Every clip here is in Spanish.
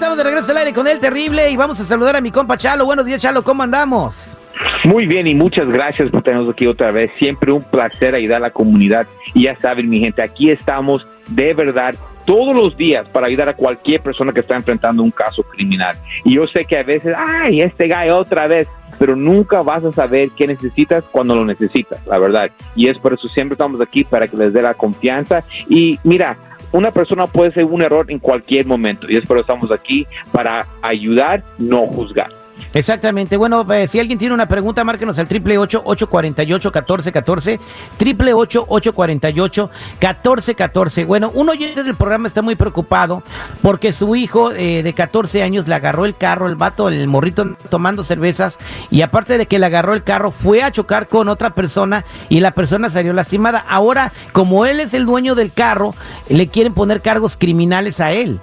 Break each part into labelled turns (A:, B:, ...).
A: Estamos de regreso al aire con el terrible y vamos a saludar a mi compa Chalo. Buenos días, Chalo, ¿cómo andamos?
B: Muy bien y muchas gracias por tenernos aquí otra vez. Siempre un placer ayudar a la comunidad. Y ya saben, mi gente, aquí estamos de verdad todos los días para ayudar a cualquier persona que está enfrentando un caso criminal. Y yo sé que a veces, ay, este guy otra vez, pero nunca vas a saber qué necesitas cuando lo necesitas, la verdad. Y es por eso siempre estamos aquí para que les dé la confianza. Y mira, una persona puede ser un error en cualquier momento y es por eso estamos aquí para ayudar, no juzgar.
A: Exactamente. Bueno, eh, si alguien tiene una pregunta, márquenos al triple ocho ocho cuarenta y ocho catorce catorce triple ocho ocho cuarenta y ocho catorce catorce. Bueno, un oyente del programa está muy preocupado porque su hijo eh, de 14 años le agarró el carro, el vato, el morrito tomando cervezas y aparte de que le agarró el carro, fue a chocar con otra persona y la persona salió lastimada. Ahora, como él es el dueño del carro, le quieren poner cargos criminales a él.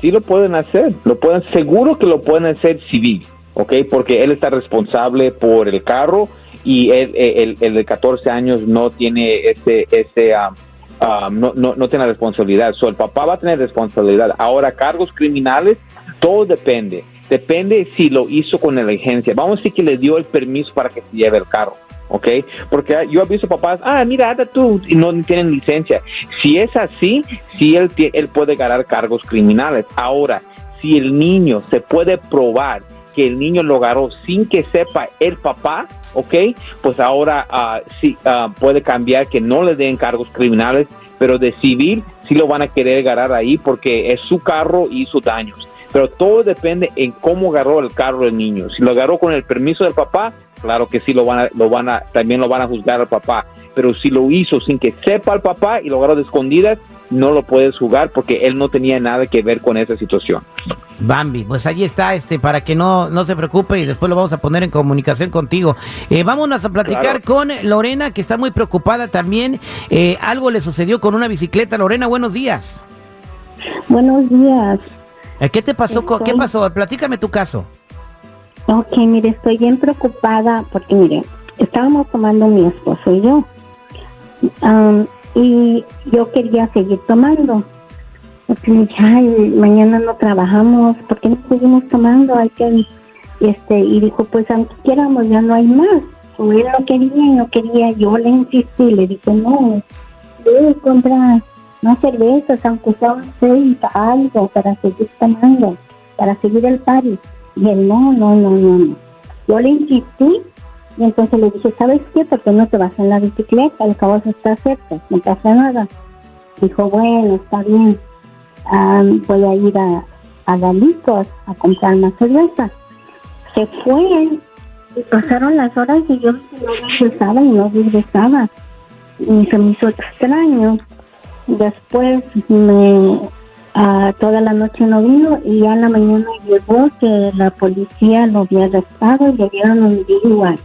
B: Sí lo pueden hacer, lo pueden, seguro que lo pueden hacer civil. ¿Ok? Porque él está responsable por el carro y el, el, de 14 años no tiene ese, ese um, um, no, no, no, tiene responsabilidad. So, el papá va a tener responsabilidad. Ahora, cargos criminales, todo depende. Depende si lo hizo con la agencia. Vamos a decir que le dio el permiso para que se lleve el carro. ¿ok? Porque yo he visto papás, ah, mira, anda tú, y no tienen licencia. Si es así, sí él, él puede ganar cargos criminales. Ahora, si el niño se puede probar que el niño lo agarró sin que sepa el papá, ¿ok? Pues ahora uh, sí uh, puede cambiar que no le den cargos criminales, pero de civil sí lo van a querer agarrar ahí porque es su carro y hizo daños. Pero todo depende en cómo agarró el carro el niño. Si lo agarró con el permiso del papá, claro que sí lo van a, lo van a, también lo van a juzgar al papá. Pero si lo hizo sin que sepa el papá y lo agarró de escondidas, no lo puedes jugar porque él no tenía nada que ver con esa situación.
A: Bambi, pues ahí está, este, para que no, no se preocupe y después lo vamos a poner en comunicación contigo. Eh, vámonos a platicar con Lorena, que está muy preocupada también. Eh, algo le sucedió con una bicicleta. Lorena, buenos días.
C: Buenos días.
A: Eh, ¿Qué te pasó? ¿Qué pasó? Platícame tu caso.
C: Ok, mire, estoy bien preocupada porque, mire, estábamos tomando mi esposo y yo. Y yo quería seguir tomando porque dije, ay, mañana no trabajamos, ¿por qué no seguimos tomando? Hay que, este, y dijo, pues aunque quieramos, ya no hay más. O él no quería y no quería, yo le insistí, le dije, no, debe comprar más cervezas, aunque sea un seis, algo, para seguir tomando, para seguir el party. Y él, no, no, no, no, no. Yo le insistí y entonces le dije, ¿sabes qué? Porque no te vas en la bicicleta, el cabo está cerca, no pasa nada. Dijo, bueno, está bien voy a ir a, a Galicos a comprar una cerveza. Se fue y pasaron las horas y yo no regresaba y no regresaba. Y se me hizo extraño. Después me toda la noche no vino y ya en la mañana llegó que la policía lo había arrestado y le dieron un DUI.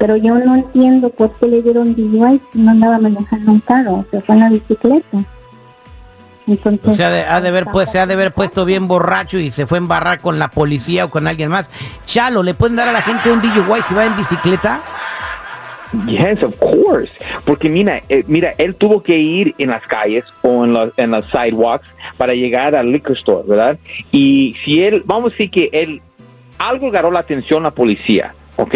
C: Pero yo no entiendo por qué le dieron DUI si no andaba manejando un carro, se fue en la bicicleta
A: o sea, ha de haber, pues, se ha de haber puesto bien borracho y se fue a embarrar con la policía o con alguien más. Chalo, ¿le pueden dar a la gente un DUI si va en bicicleta?
B: Yes, of course. Porque mira, eh, mira, él tuvo que ir en las calles o en, los, en las sidewalks para llegar al liquor store, ¿verdad? Y si él, vamos a decir que él, algo agarró la atención a la policía, ¿ok?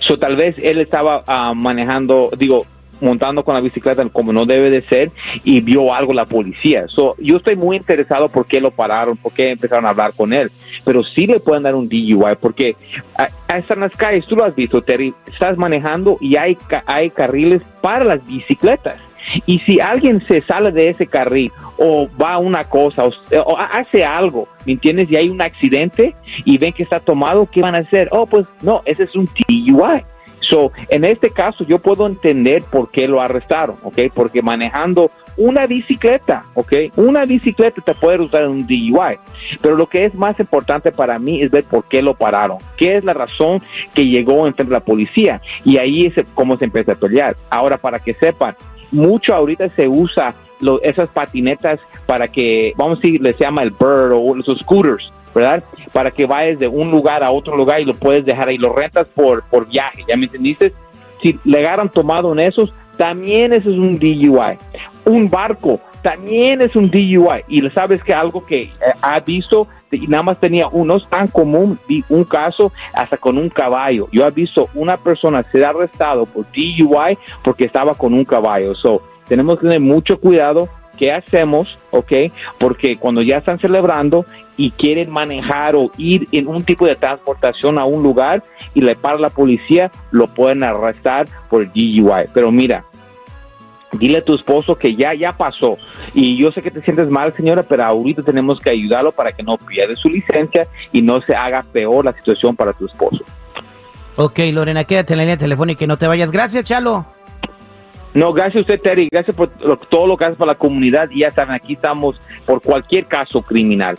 B: So tal vez él estaba ah, manejando, digo, montando con la bicicleta como no debe de ser y vio algo la policía. So, yo estoy muy interesado por qué lo pararon, por qué empezaron a hablar con él, pero sí le pueden dar un DUI porque a, en las calles, tú lo has visto, Terry, estás manejando y hay, hay carriles para las bicicletas. Y si alguien se sale de ese carril o va a una cosa o, hace algo, ¿me entiendes? Y hay un accidente y ven que está tomado, ¿qué van a hacer? Oh, pues no, ese es un DUI. So, en este caso yo puedo entender por qué lo arrestaron, ¿ok? Porque manejando una bicicleta, ¿ok? Una bicicleta te puede usar un DUI. Pero lo que es más importante para mí es ver por qué lo pararon. ¿Qué es la razón que llegó entre la policía? Y ahí es como se empieza a pelear. Ahora, para que sepan, mucho ahorita se usa esas patinetas para que, vamos a decir, les llama el bird o los scooters ¿verdad? Para que vayas de un lugar a otro lugar y lo puedes dejar ahí, lo rentas por, por viaje, ¿ya me entendiste? Si le agarran tomado en esos, también eso es un DUI. Un barco también es un DUI. Y sabes que algo que eh, ha visto, y nada más tenía uno, tan común, vi un caso hasta con un caballo. Yo he visto una persona ser arrestado por DUI porque estaba con un caballo. So, tenemos que tener mucho cuidado qué hacemos, ¿ok? Porque cuando ya están celebrando y quieren manejar o ir en un tipo de transportación a un lugar y le para la policía, lo pueden arrestar por DUI. Pero mira, dile a tu esposo que ya, ya pasó. Y yo sé que te sientes mal, señora, pero ahorita tenemos que ayudarlo para que no pierda su licencia y no se haga peor la situación para tu esposo.
A: Ok, Lorena, quédate en la línea telefónica y no te vayas. Gracias, Chalo.
B: No, gracias a usted, Terry. Gracias por todo lo que hace para la comunidad. Y ya saben, aquí estamos por cualquier caso criminal.